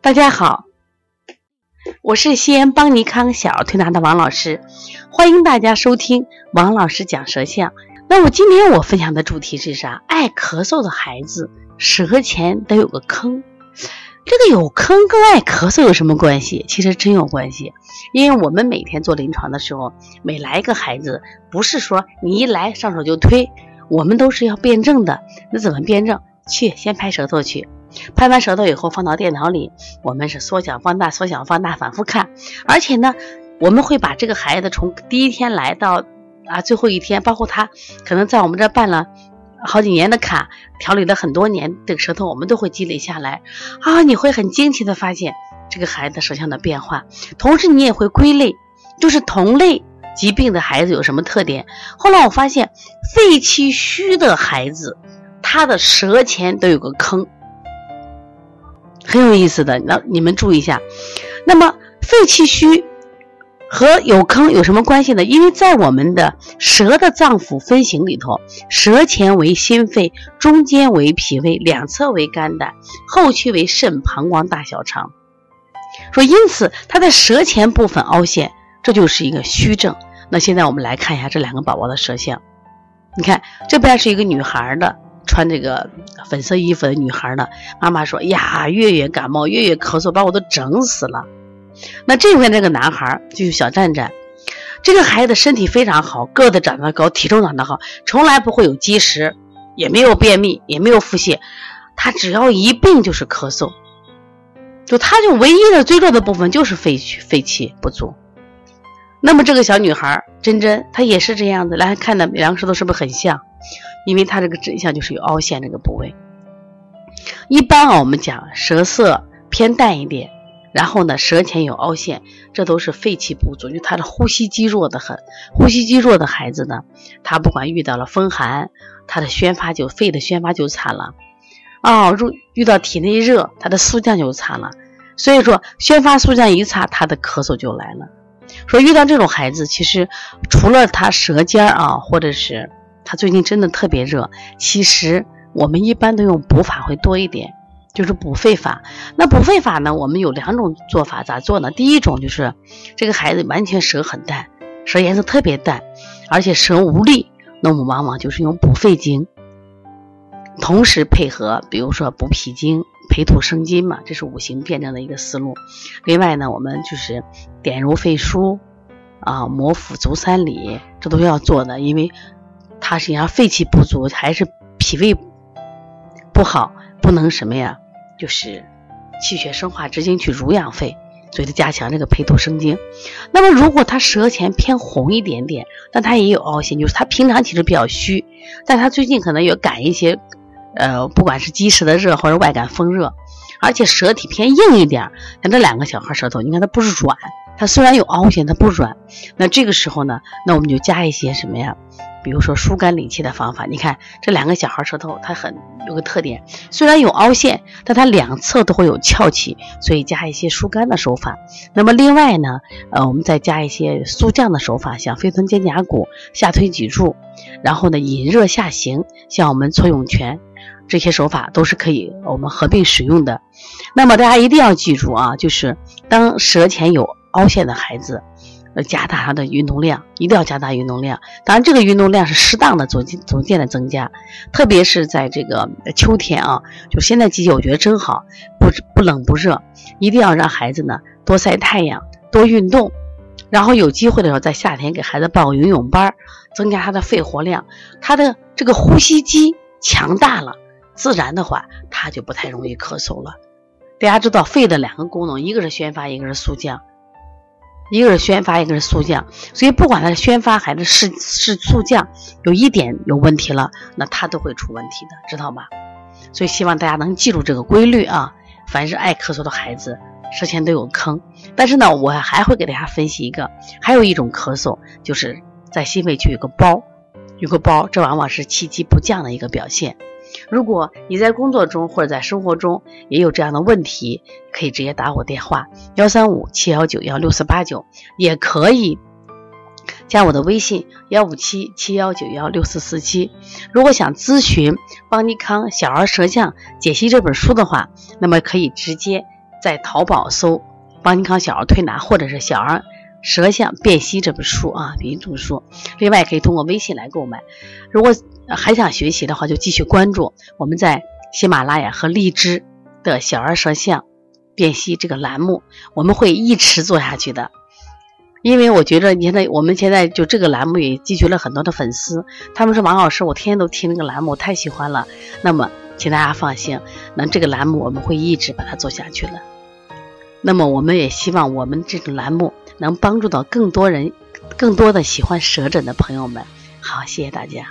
大家好，我是西安邦尼康小儿推拿的王老师，欢迎大家收听王老师讲舌象。那我今天我分享的主题是啥？爱咳嗽的孩子舌前得有个坑。这个有坑跟爱咳嗽有什么关系？其实真有关系，因为我们每天做临床的时候，每来一个孩子，不是说你一来上手就推，我们都是要辩证的。那怎么辩证？去先拍舌头去。拍完舌头以后，放到电脑里，我们是缩小、放大、缩小、放大，反复看。而且呢，我们会把这个孩子从第一天来到啊最后一天，包括他可能在我们这办了好几年的卡，调理了很多年的舌头，我们都会积累下来。啊，你会很惊奇的发现这个孩子舌象的变化，同时你也会归类，就是同类疾病的孩子有什么特点。后来我发现，肺气虚的孩子，他的舌前都有个坑。很有意思的，那你们注意一下。那么肺气虚和有坑有什么关系呢？因为在我们的舌的脏腑分型里头，舌前为心肺，中间为脾胃，两侧为肝胆，后区为肾、膀胱、大小肠。说因此，它在舌前部分凹陷，这就是一个虚症。那现在我们来看一下这两个宝宝的舌象。你看这边是一个女孩的。穿这个粉色衣服的女孩呢？妈妈说：“呀，月月感冒，月月咳嗽，把我都整死了。”那这边这个男孩就是小战战，这个孩子身体非常好，个子长得高，体重长得好，从来不会有积食，也没有便秘，也没有腹泻，他只要一病就是咳嗽，就他就唯一的最弱的部分就是肺气肺气不足。那么这个小女孩珍珍，她也是这样子，来看的两个舌头是不是很像？因为它这个真相就是有凹陷这个部位。一般啊，我们讲舌色偏淡一点，然后呢，舌前有凹陷，这都是肺气不足，就她的呼吸肌弱的很。呼吸肌弱的孩子呢，他不管遇到了风寒，他的宣发就肺的宣发就差了。哦，如遇到体内热，他的肃降就差了。所以说，宣发肃降一差，他的咳嗽就来了。说遇到这种孩子，其实除了他舌尖啊，或者是。他最近真的特别热，其实我们一般都用补法会多一点，就是补肺法。那补肺法呢，我们有两种做法，咋做呢？第一种就是这个孩子完全舌很淡，舌颜色特别淡，而且舌无力，那我们往往就是用补肺经，同时配合，比如说补脾经、培土生金嘛，这是五行辩证的一个思路。另外呢，我们就是点揉肺腧啊，摩腹足三里，这都要做的，因为。他实际上肺气不足，还是脾胃不好，不能什么呀？就是气血生化之精去濡养肺，所以他加强这个培土生精。那么如果他舌前偏红一点点，但他也有凹陷，就是他平常其实比较虚，但他最近可能有感一些，呃，不管是积食的热或者外感风热，而且舌体偏硬一点，像这两个小孩舌头，你看它不是软，它虽然有凹陷，它不软。那这个时候呢，那我们就加一些什么呀？比如说疏肝理气的方法，你看这两个小孩舌头，它很有个特点，虽然有凹陷，但它两侧都会有翘起，所以加一些疏肝的手法。那么另外呢，呃，我们再加一些速降的手法，像飞臀肩胛骨、下推脊柱，然后呢引热下行，像我们搓涌泉，这些手法都是可以我们合并使用的。那么大家一定要记住啊，就是当舌前有凹陷的孩子。要加大它的运动量，一定要加大运动量。当然，这个运动量是适当的，逐渐逐渐的增加。特别是在这个秋天啊，就现在季节，我觉得真好，不不冷不热，一定要让孩子呢多晒太阳，多运动。然后有机会的时候，在夏天给孩子报个游泳班，增加他的肺活量。他的这个呼吸肌强大了，自然的话，他就不太容易咳嗽了。大家知道，肺的两个功能，一个是宣发，一个是肃降。一个是宣发，一个是速降，所以不管它是宣发还是是是速降，有一点有问题了，那它都会出问题的，知道吗？所以希望大家能记住这个规律啊！凡是爱咳嗽的孩子，舌前都有坑。但是呢，我还会给大家分析一个，还有一种咳嗽，就是在心肺区有个包，有个包，这往往是气机不降的一个表现。如果你在工作中或者在生活中也有这样的问题，可以直接打我电话幺三五七幺九幺六四八九，也可以加我的微信幺五七七幺九幺六四四七。如果想咨询邦尼康小儿舌象解析这本书的话，那么可以直接在淘宝搜“邦尼康小儿推拿”或者是“小儿舌象辨析”这本书啊，这本书。另外可以通过微信来购买。如果还想学习的话，就继续关注我们在喜马拉雅和荔枝的小儿舌象辨析这个栏目，我们会一直做下去的。因为我觉得，你现在我们现在就这个栏目也积聚了很多的粉丝，他们说王老师，我天天都听那个栏目，太喜欢了。那么，请大家放心，那这个栏目我们会一直把它做下去的。那么，我们也希望我们这种栏目能帮助到更多人，更多的喜欢舌诊的朋友们。好，谢谢大家。